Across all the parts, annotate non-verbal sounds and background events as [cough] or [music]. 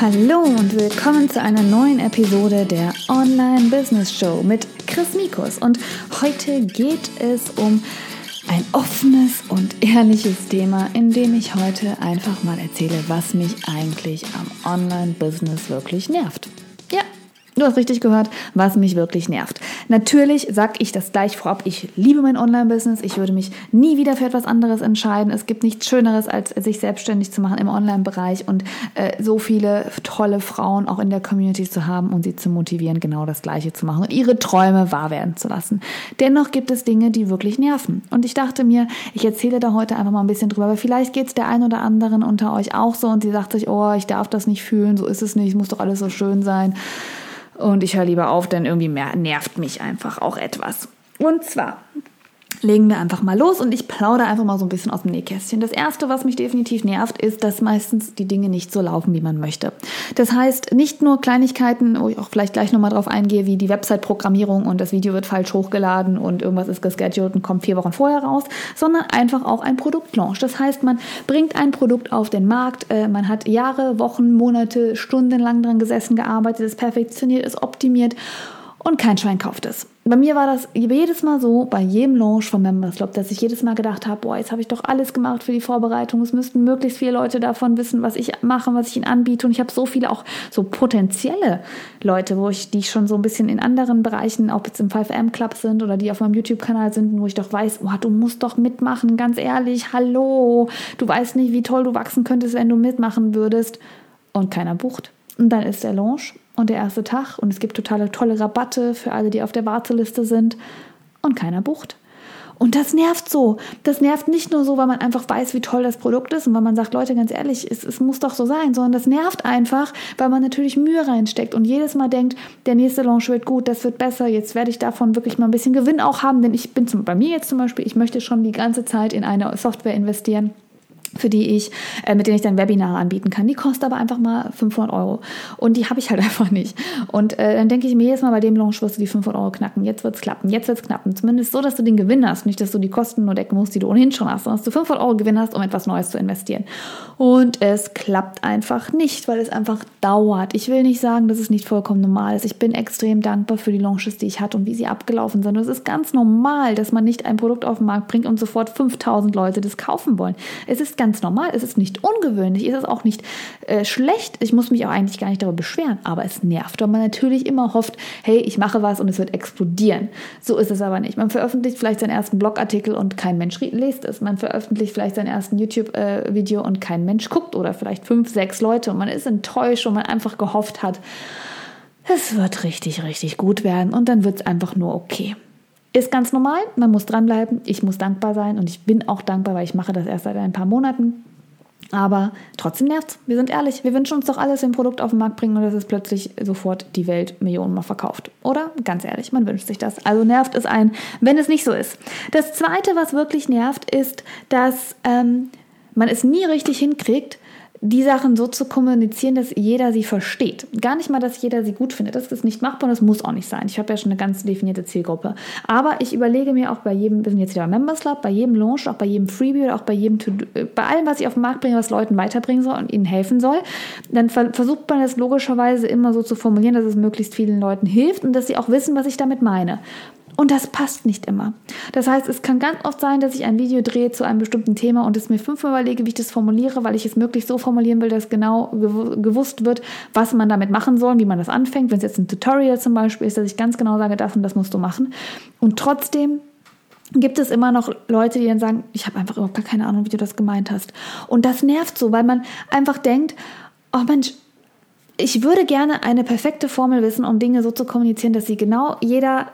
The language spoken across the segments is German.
Hallo und willkommen zu einer neuen Episode der Online Business Show mit Chris Mikus. Und heute geht es um ein offenes und ehrliches Thema, in dem ich heute einfach mal erzähle, was mich eigentlich am Online Business wirklich nervt. Du hast richtig gehört, was mich wirklich nervt. Natürlich sage ich das gleich vorab. Ich liebe mein Online-Business. Ich würde mich nie wieder für etwas anderes entscheiden. Es gibt nichts Schöneres, als sich selbstständig zu machen im Online-Bereich und äh, so viele tolle Frauen auch in der Community zu haben und sie zu motivieren, genau das Gleiche zu machen und ihre Träume wahr werden zu lassen. Dennoch gibt es Dinge, die wirklich nerven. Und ich dachte mir, ich erzähle da heute einfach mal ein bisschen drüber, weil vielleicht geht es der ein oder anderen unter euch auch so und sie sagt sich, oh, ich darf das nicht fühlen, so ist es nicht, muss doch alles so schön sein. Und ich höre lieber auf, denn irgendwie nervt mich einfach auch etwas. Und zwar legen wir einfach mal los und ich plaudere einfach mal so ein bisschen aus dem Nähkästchen. Das erste, was mich definitiv nervt, ist, dass meistens die Dinge nicht so laufen, wie man möchte. Das heißt, nicht nur Kleinigkeiten, wo ich auch vielleicht gleich nochmal drauf eingehe, wie die Website-Programmierung und das Video wird falsch hochgeladen und irgendwas ist gescheduled und kommt vier Wochen vorher raus, sondern einfach auch ein Produktlaunch. Das heißt, man bringt ein Produkt auf den Markt, äh, man hat Jahre, Wochen, Monate, stundenlang dran gesessen, gearbeitet, es perfektioniert, es optimiert und kein Schwein kauft es. Bei mir war das jedes Mal so, bei jedem Launch von Members Club, dass ich jedes Mal gedacht habe, boah, jetzt habe ich doch alles gemacht für die Vorbereitung. Es müssten möglichst viele Leute davon wissen, was ich mache, was ich ihnen anbiete. Und ich habe so viele auch so potenzielle Leute, wo ich, die schon so ein bisschen in anderen Bereichen, ob jetzt im 5M Club sind oder die auf meinem YouTube-Kanal sind, wo ich doch weiß, boah, du musst doch mitmachen, ganz ehrlich, hallo. Du weißt nicht, wie toll du wachsen könntest, wenn du mitmachen würdest. Und keiner bucht. Und dann ist der Launch und der erste Tag und es gibt totale tolle Rabatte für alle, die auf der Warteliste sind und keiner bucht. Und das nervt so. Das nervt nicht nur so, weil man einfach weiß, wie toll das Produkt ist und weil man sagt, Leute, ganz ehrlich, es, es muss doch so sein, sondern das nervt einfach, weil man natürlich Mühe reinsteckt und jedes Mal denkt, der nächste Launch wird gut, das wird besser, jetzt werde ich davon wirklich mal ein bisschen Gewinn auch haben, denn ich bin zum, bei mir jetzt zum Beispiel, ich möchte schon die ganze Zeit in eine Software investieren für die ich, äh, mit denen ich dann Webinare anbieten kann. Die kostet aber einfach mal 500 Euro. Und die habe ich halt [laughs] einfach nicht. Und äh, dann denke ich mir jedes Mal, bei dem Launch wirst du die 500 Euro knacken. Jetzt wird es klappen. Jetzt wird es knappen. Zumindest so, dass du den Gewinn hast. Nicht, dass du die Kosten nur decken musst, die du ohnehin schon hast, sondern dass du 500 Euro Gewinn hast, um etwas Neues zu investieren. Und es klappt einfach nicht, weil es einfach dauert. Ich will nicht sagen, dass es nicht vollkommen normal ist. Ich bin extrem dankbar für die Launches, die ich hatte und wie sie abgelaufen sind. Und es ist ganz normal, dass man nicht ein Produkt auf den Markt bringt und sofort 5000 Leute das kaufen wollen. Es ist ganz normal, es ist nicht ungewöhnlich, es ist auch nicht äh, schlecht. Ich muss mich auch eigentlich gar nicht darüber beschweren, aber es nervt, weil man natürlich immer hofft, hey, ich mache was und es wird explodieren. So ist es aber nicht. Man veröffentlicht vielleicht seinen ersten Blogartikel und kein Mensch liest es. Man veröffentlicht vielleicht seinen ersten YouTube-Video äh, und kein Mensch guckt oder vielleicht fünf, sechs Leute und man ist enttäuscht und man einfach gehofft hat, es wird richtig, richtig gut werden und dann wird es einfach nur okay. Ist ganz normal, man muss dranbleiben, ich muss dankbar sein und ich bin auch dankbar, weil ich mache das erst seit ein paar Monaten. Aber trotzdem nervt's. Wir sind ehrlich, wir wünschen uns doch alles, wenn ein Produkt auf den Markt bringen und es ist plötzlich sofort die Welt Millionenmal verkauft. Oder? Ganz ehrlich, man wünscht sich das. Also nervt es ein, wenn es nicht so ist. Das Zweite, was wirklich nervt, ist, dass ähm, man es nie richtig hinkriegt, die Sachen so zu kommunizieren, dass jeder sie versteht. Gar nicht mal, dass jeder sie gut findet. Das ist nicht machbar und das muss auch nicht sein. Ich habe ja schon eine ganz definierte Zielgruppe. Aber ich überlege mir auch bei jedem, wir sind jetzt wieder Members Club, bei jedem Launch, auch bei jedem Freebie oder auch bei jedem, bei allem, was ich auf den Markt bringe, was Leuten weiterbringen soll und ihnen helfen soll, dann versucht man das logischerweise immer so zu formulieren, dass es möglichst vielen Leuten hilft und dass sie auch wissen, was ich damit meine. Und das passt nicht immer. Das heißt, es kann ganz oft sein, dass ich ein Video drehe zu einem bestimmten Thema und es mir fünfmal überlege, wie ich das formuliere, weil ich es möglichst so formulieren will, dass genau gewusst wird, was man damit machen soll, wie man das anfängt. Wenn es jetzt ein Tutorial zum Beispiel ist, dass ich ganz genau sage, das und das musst du machen. Und trotzdem gibt es immer noch Leute, die dann sagen, ich habe einfach überhaupt gar keine Ahnung, wie du das gemeint hast. Und das nervt so, weil man einfach denkt, oh Mensch, ich würde gerne eine perfekte Formel wissen, um Dinge so zu kommunizieren, dass sie genau jeder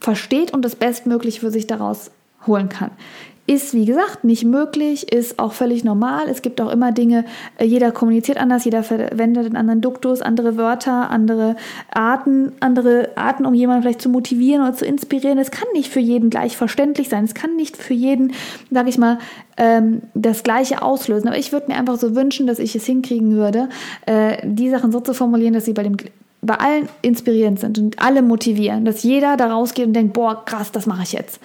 versteht und das Bestmögliche für sich daraus holen kann. Ist, wie gesagt, nicht möglich, ist auch völlig normal. Es gibt auch immer Dinge, äh, jeder kommuniziert anders, jeder verwendet einen anderen Duktus, andere Wörter, andere Arten, andere Arten, um jemanden vielleicht zu motivieren oder zu inspirieren. Es kann nicht für jeden gleich verständlich sein. Es kann nicht für jeden, sag ich mal, ähm, das Gleiche auslösen. Aber ich würde mir einfach so wünschen, dass ich es hinkriegen würde, äh, die Sachen so zu formulieren, dass sie bei dem bei allen inspirierend sind und alle motivieren, dass jeder da rausgeht und denkt, boah, krass, das mache ich jetzt.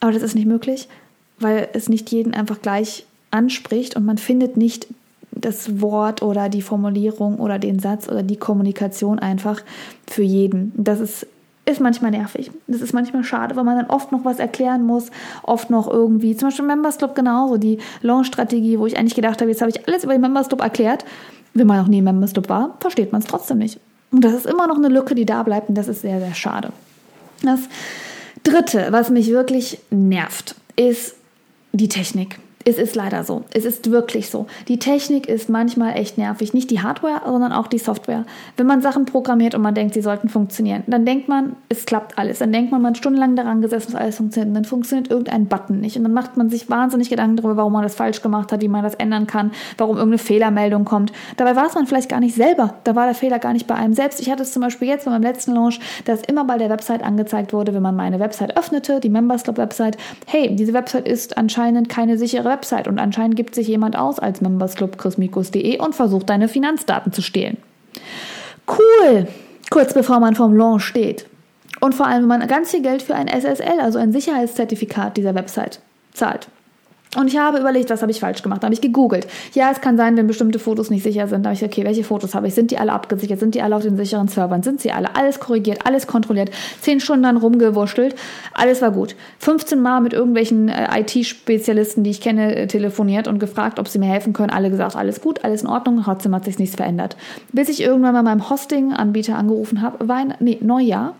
Aber das ist nicht möglich, weil es nicht jeden einfach gleich anspricht und man findet nicht das Wort oder die Formulierung oder den Satz oder die Kommunikation einfach für jeden. Das ist ist manchmal nervig. Das ist manchmal schade, weil man dann oft noch was erklären muss, oft noch irgendwie, zum Beispiel Members Club genauso, die Launch-Strategie, wo ich eigentlich gedacht habe, jetzt habe ich alles über den Members Club erklärt. Wenn man noch nie im Members Club war, versteht man es trotzdem nicht. Und das ist immer noch eine Lücke, die da bleibt und das ist sehr, sehr schade. Das Dritte, was mich wirklich nervt, ist die Technik. Es ist leider so. Es ist wirklich so. Die Technik ist manchmal echt nervig. Nicht die Hardware, sondern auch die Software. Wenn man Sachen programmiert und man denkt, sie sollten funktionieren, dann denkt man, es klappt alles. Dann denkt man, man hat stundenlang daran gesessen, dass alles funktioniert. Und dann funktioniert irgendein Button nicht. Und dann macht man sich wahnsinnig Gedanken darüber, warum man das falsch gemacht hat, wie man das ändern kann, warum irgendeine Fehlermeldung kommt. Dabei war es man vielleicht gar nicht selber. Da war der Fehler gar nicht bei einem selbst. Ich hatte es zum Beispiel jetzt bei meinem letzten Launch, dass immer bei der Website angezeigt wurde, wenn man meine Website öffnete, die Members Club Website, hey, diese Website ist anscheinend keine sichere Website und anscheinend gibt sich jemand aus als membersclub.chrismikus.de und versucht deine Finanzdaten zu stehlen. Cool! Kurz bevor man vom Launch steht. Und vor allem, wenn man ganz viel Geld für ein SSL, also ein Sicherheitszertifikat dieser Website, zahlt. Und ich habe überlegt, was habe ich falsch gemacht? Habe ich gegoogelt. Ja, es kann sein, wenn bestimmte Fotos nicht sicher sind. Da habe ich, okay, welche Fotos habe ich? Sind die alle abgesichert? Sind die alle auf den sicheren Servern? Sind sie alle? Alles korrigiert, alles kontrolliert. Zehn Stunden dann rumgewurschtelt. Alles war gut. 15 Mal mit irgendwelchen äh, IT-Spezialisten, die ich kenne, äh, telefoniert und gefragt, ob sie mir helfen können. Alle gesagt, alles gut, alles in Ordnung. Trotzdem hat sich nichts verändert. Bis ich irgendwann mal meinem Hosting-Anbieter angerufen habe, war ein, nee, Neujahr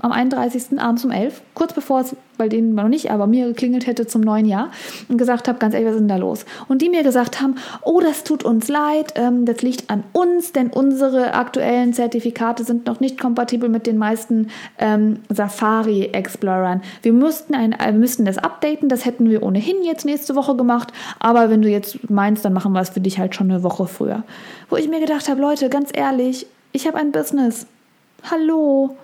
am 31. abends um 11, kurz bevor es bei denen noch nicht, aber mir geklingelt hätte zum neuen Jahr und gesagt habe, ganz ehrlich, was ist denn da los? Und die mir gesagt haben, oh, das tut uns leid, ähm, das liegt an uns, denn unsere aktuellen Zertifikate sind noch nicht kompatibel mit den meisten ähm, Safari-Explorern. Wir müssten, ein, äh, müssten das updaten, das hätten wir ohnehin jetzt nächste Woche gemacht, aber wenn du jetzt meinst, dann machen wir es für dich halt schon eine Woche früher. Wo ich mir gedacht habe, Leute, ganz ehrlich, ich habe ein Business. Hallo,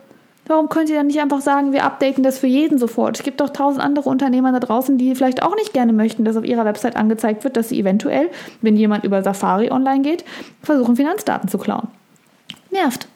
Warum könnt ihr dann nicht einfach sagen, wir updaten das für jeden sofort? Es gibt doch tausend andere Unternehmer da draußen, die vielleicht auch nicht gerne möchten, dass auf ihrer Website angezeigt wird, dass sie eventuell, wenn jemand über Safari online geht, versuchen, Finanzdaten zu klauen. Nervt.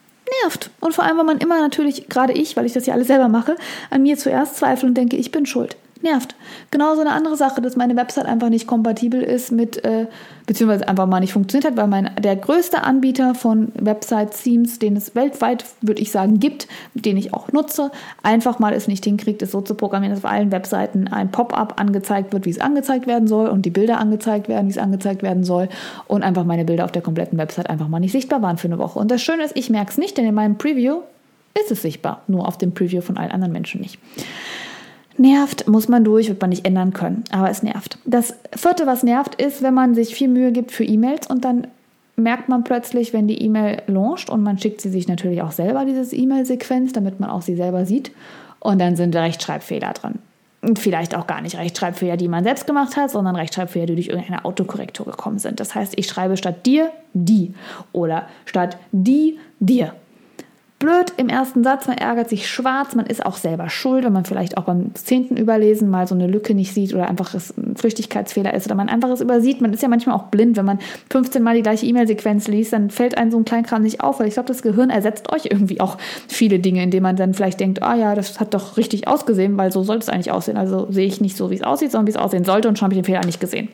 Nervt. Und vor allem, wenn man immer natürlich, gerade ich, weil ich das ja alles selber mache, an mir zuerst zweifle und denke, ich bin schuld nervt. Genauso eine andere Sache, dass meine Website einfach nicht kompatibel ist mit, äh, beziehungsweise einfach mal nicht funktioniert hat, weil mein, der größte Anbieter von Website-Themes, den es weltweit, würde ich sagen, gibt, den ich auch nutze, einfach mal es nicht hinkriegt, es so zu programmieren, dass auf allen Webseiten ein Pop-up angezeigt wird, wie es angezeigt werden soll und die Bilder angezeigt werden, wie es angezeigt werden soll und einfach meine Bilder auf der kompletten Website einfach mal nicht sichtbar waren für eine Woche. Und das Schöne ist, ich merke es nicht, denn in meinem Preview ist es sichtbar, nur auf dem Preview von allen anderen Menschen nicht. Nervt, muss man durch, wird man nicht ändern können, aber es nervt. Das vierte, was nervt, ist, wenn man sich viel Mühe gibt für E-Mails und dann merkt man plötzlich, wenn die E-Mail launcht und man schickt sie sich natürlich auch selber, dieses E-Mail-Sequenz, damit man auch sie selber sieht und dann sind Rechtschreibfehler drin. Und vielleicht auch gar nicht Rechtschreibfehler, die man selbst gemacht hat, sondern Rechtschreibfehler, die durch irgendeine Autokorrektur gekommen sind. Das heißt, ich schreibe statt dir die oder statt die dir blöd im ersten Satz, man ärgert sich schwarz, man ist auch selber schuld, wenn man vielleicht auch beim zehnten Überlesen mal so eine Lücke nicht sieht oder einfach ein Flüchtigkeitsfehler ist oder man einfach es übersieht. Man ist ja manchmal auch blind, wenn man 15 Mal die gleiche E-Mail-Sequenz liest, dann fällt einem so ein Kleinkram nicht auf, weil ich glaube, das Gehirn ersetzt euch irgendwie auch viele Dinge, indem man dann vielleicht denkt, ah ja, das hat doch richtig ausgesehen, weil so sollte es eigentlich aussehen. Also sehe ich nicht so, wie es aussieht, sondern wie es aussehen sollte und schon habe ich den Fehler nicht gesehen.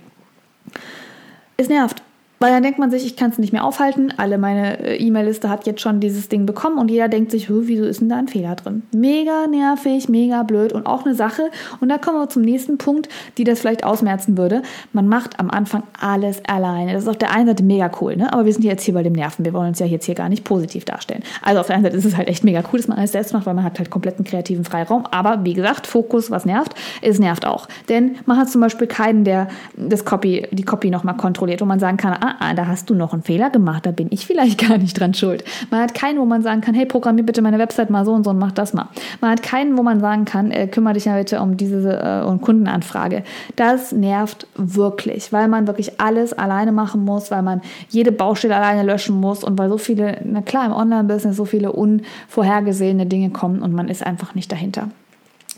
Es nervt. Weil dann denkt man sich, ich kann es nicht mehr aufhalten. Alle meine äh, E-Mail-Liste hat jetzt schon dieses Ding bekommen und jeder denkt sich, wieso ist denn da ein Fehler drin? Mega nervig, mega blöd und auch eine Sache. Und da kommen wir zum nächsten Punkt, die das vielleicht ausmerzen würde. Man macht am Anfang alles alleine. Das ist auf der einen Seite mega cool, ne? aber wir sind jetzt hier bei dem Nerven. Wir wollen uns ja jetzt hier gar nicht positiv darstellen. Also auf der einen Seite ist es halt echt mega cool, dass man alles selbst macht, weil man hat halt kompletten kreativen Freiraum. Aber wie gesagt, Fokus, was nervt, es nervt auch. Denn man hat zum Beispiel keinen, der das Copy, die Copy nochmal kontrolliert, wo man sagen kann, ah, ah, da hast du noch einen Fehler gemacht, da bin ich vielleicht [laughs] gar nicht dran schuld. Man hat keinen, wo man sagen kann, hey, programmier bitte meine Website mal so und so und mach das mal. Man hat keinen, wo man sagen kann, äh, kümmere dich ja bitte um diese äh, Kundenanfrage. Das nervt wirklich, weil man wirklich alles alleine machen muss, weil man jede Baustelle alleine löschen muss und weil so viele, na klar, im Online-Business so viele unvorhergesehene Dinge kommen und man ist einfach nicht dahinter.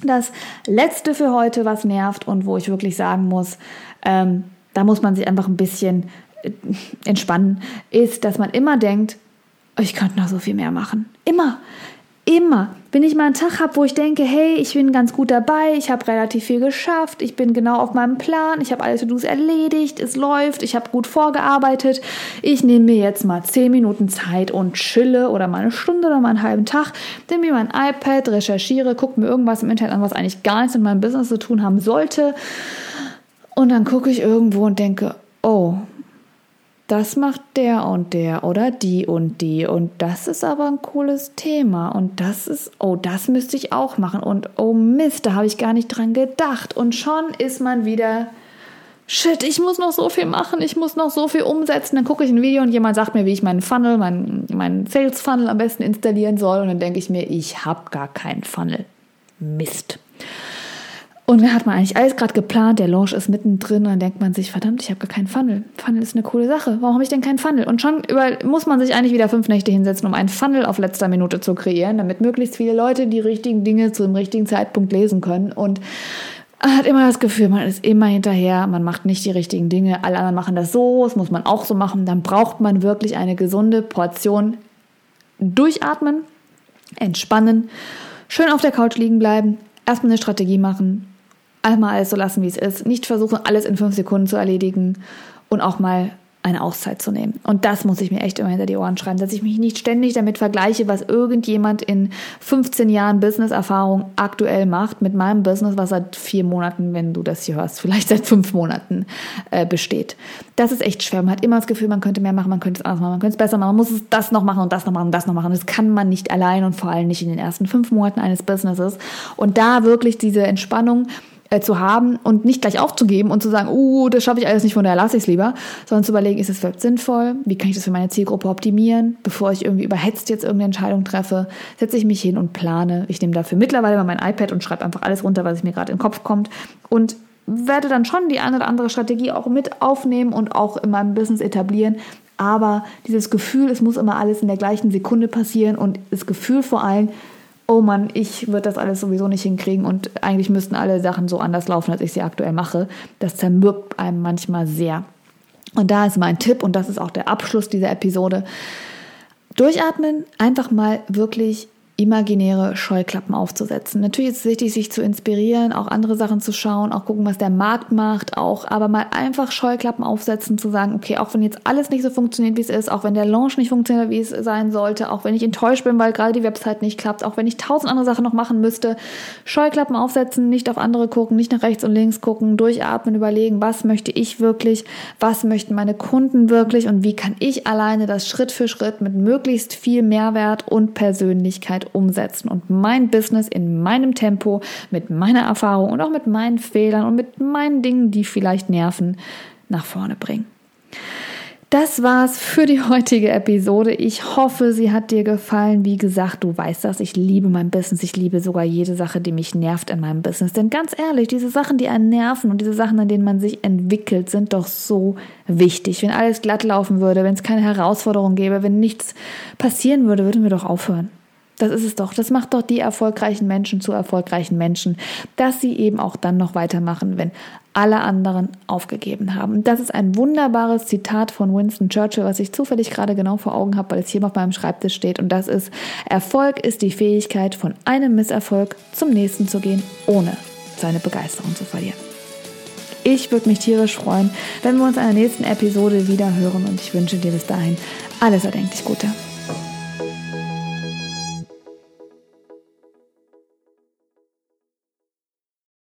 Das letzte für heute, was nervt und wo ich wirklich sagen muss, ähm, da muss man sich einfach ein bisschen entspannen, ist, dass man immer denkt, oh, ich könnte noch so viel mehr machen. Immer. immer, wenn ich mal einen Tag habe, wo ich denke, hey, ich bin ganz gut dabei, ich habe relativ viel geschafft, ich bin genau auf meinem Plan, ich habe alle To-Dos erledigt, es läuft, ich habe gut vorgearbeitet, ich nehme mir jetzt mal zehn Minuten Zeit und chille oder mal eine Stunde oder mal einen halben Tag, nehme mir mein iPad, recherchiere, gucke mir irgendwas im Internet an, was eigentlich gar nichts mit meinem Business zu tun haben sollte und dann gucke ich irgendwo und denke, oh, das macht der und der oder? Die und die. Und das ist aber ein cooles Thema. Und das ist, oh, das müsste ich auch machen. Und oh Mist, da habe ich gar nicht dran gedacht. Und schon ist man wieder, shit, ich muss noch so viel machen, ich muss noch so viel umsetzen, dann gucke ich ein Video und jemand sagt mir, wie ich meinen Funnel, meinen, meinen Sales Funnel am besten installieren soll. Und dann denke ich mir, ich habe gar keinen Funnel. Mist. Und dann hat man eigentlich alles gerade geplant, der Launch ist mittendrin und dann denkt man sich, verdammt, ich habe gar keinen Funnel. Funnel ist eine coole Sache. Warum habe ich denn keinen Funnel? Und schon über, muss man sich eigentlich wieder fünf Nächte hinsetzen, um einen Funnel auf letzter Minute zu kreieren, damit möglichst viele Leute die richtigen Dinge zu dem richtigen Zeitpunkt lesen können. Und man hat immer das Gefühl, man ist immer hinterher, man macht nicht die richtigen Dinge, alle anderen machen das so, das muss man auch so machen. Dann braucht man wirklich eine gesunde Portion durchatmen, entspannen, schön auf der Couch liegen bleiben, erstmal eine Strategie machen einmal alles so lassen, wie es ist. Nicht versuchen, alles in fünf Sekunden zu erledigen und auch mal eine Auszeit zu nehmen. Und das muss ich mir echt immer hinter die Ohren schreiben, dass ich mich nicht ständig damit vergleiche, was irgendjemand in 15 Jahren Business-Erfahrung aktuell macht mit meinem Business, was seit vier Monaten, wenn du das hier hörst, [laughs] vielleicht seit fünf Monaten äh, besteht. Das ist echt schwer. Man hat immer das Gefühl, man könnte mehr machen, man könnte es anders machen, man könnte es besser machen, man muss das noch machen und das noch machen und das noch machen. Das kann man nicht allein und vor allem nicht in den ersten fünf Monaten eines Businesses. Und da wirklich diese Entspannung, äh, zu haben und nicht gleich aufzugeben und zu sagen, uh, das schaffe ich alles nicht, von daher lasse ich es lieber, sondern zu überlegen, ist es überhaupt sinnvoll? Wie kann ich das für meine Zielgruppe optimieren? Bevor ich irgendwie überhetzt jetzt irgendeine Entscheidung treffe, setze ich mich hin und plane. Ich nehme dafür mittlerweile mal mein iPad und schreibe einfach alles runter, was mir gerade in den Kopf kommt und werde dann schon die eine oder andere Strategie auch mit aufnehmen und auch in meinem Business etablieren. Aber dieses Gefühl, es muss immer alles in der gleichen Sekunde passieren und das Gefühl vor allem, oh Mann, ich würde das alles sowieso nicht hinkriegen und eigentlich müssten alle Sachen so anders laufen, als ich sie aktuell mache. Das zermürbt einem manchmal sehr. Und da ist mein Tipp und das ist auch der Abschluss dieser Episode. Durchatmen, einfach mal wirklich imaginäre Scheuklappen aufzusetzen. Natürlich ist es wichtig, sich zu inspirieren, auch andere Sachen zu schauen, auch gucken, was der Markt macht, auch aber mal einfach Scheuklappen aufsetzen, zu sagen, okay, auch wenn jetzt alles nicht so funktioniert, wie es ist, auch wenn der Launch nicht funktioniert, wie es sein sollte, auch wenn ich enttäuscht bin, weil gerade die Website nicht klappt, auch wenn ich tausend andere Sachen noch machen müsste, Scheuklappen aufsetzen, nicht auf andere gucken, nicht nach rechts und links gucken, durchatmen, überlegen, was möchte ich wirklich, was möchten meine Kunden wirklich und wie kann ich alleine das Schritt für Schritt mit möglichst viel Mehrwert und Persönlichkeit umsetzen und mein Business in meinem Tempo, mit meiner Erfahrung und auch mit meinen Fehlern und mit meinen Dingen, die vielleicht nerven, nach vorne bringen. Das war's für die heutige Episode. Ich hoffe, sie hat dir gefallen. Wie gesagt, du weißt das. Ich liebe mein Business. Ich liebe sogar jede Sache, die mich nervt in meinem Business. Denn ganz ehrlich, diese Sachen, die einen nerven und diese Sachen, an denen man sich entwickelt, sind doch so wichtig. Wenn alles glatt laufen würde, wenn es keine Herausforderung gäbe, wenn nichts passieren würde, würden wir doch aufhören. Das ist es doch. Das macht doch die erfolgreichen Menschen zu erfolgreichen Menschen, dass sie eben auch dann noch weitermachen, wenn alle anderen aufgegeben haben. das ist ein wunderbares Zitat von Winston Churchill, was ich zufällig gerade genau vor Augen habe, weil es hier auf meinem Schreibtisch steht. Und das ist, Erfolg ist die Fähigkeit, von einem Misserfolg zum nächsten zu gehen, ohne seine Begeisterung zu verlieren. Ich würde mich tierisch freuen, wenn wir uns in der nächsten Episode wieder hören und ich wünsche dir bis dahin alles erdenklich Gute.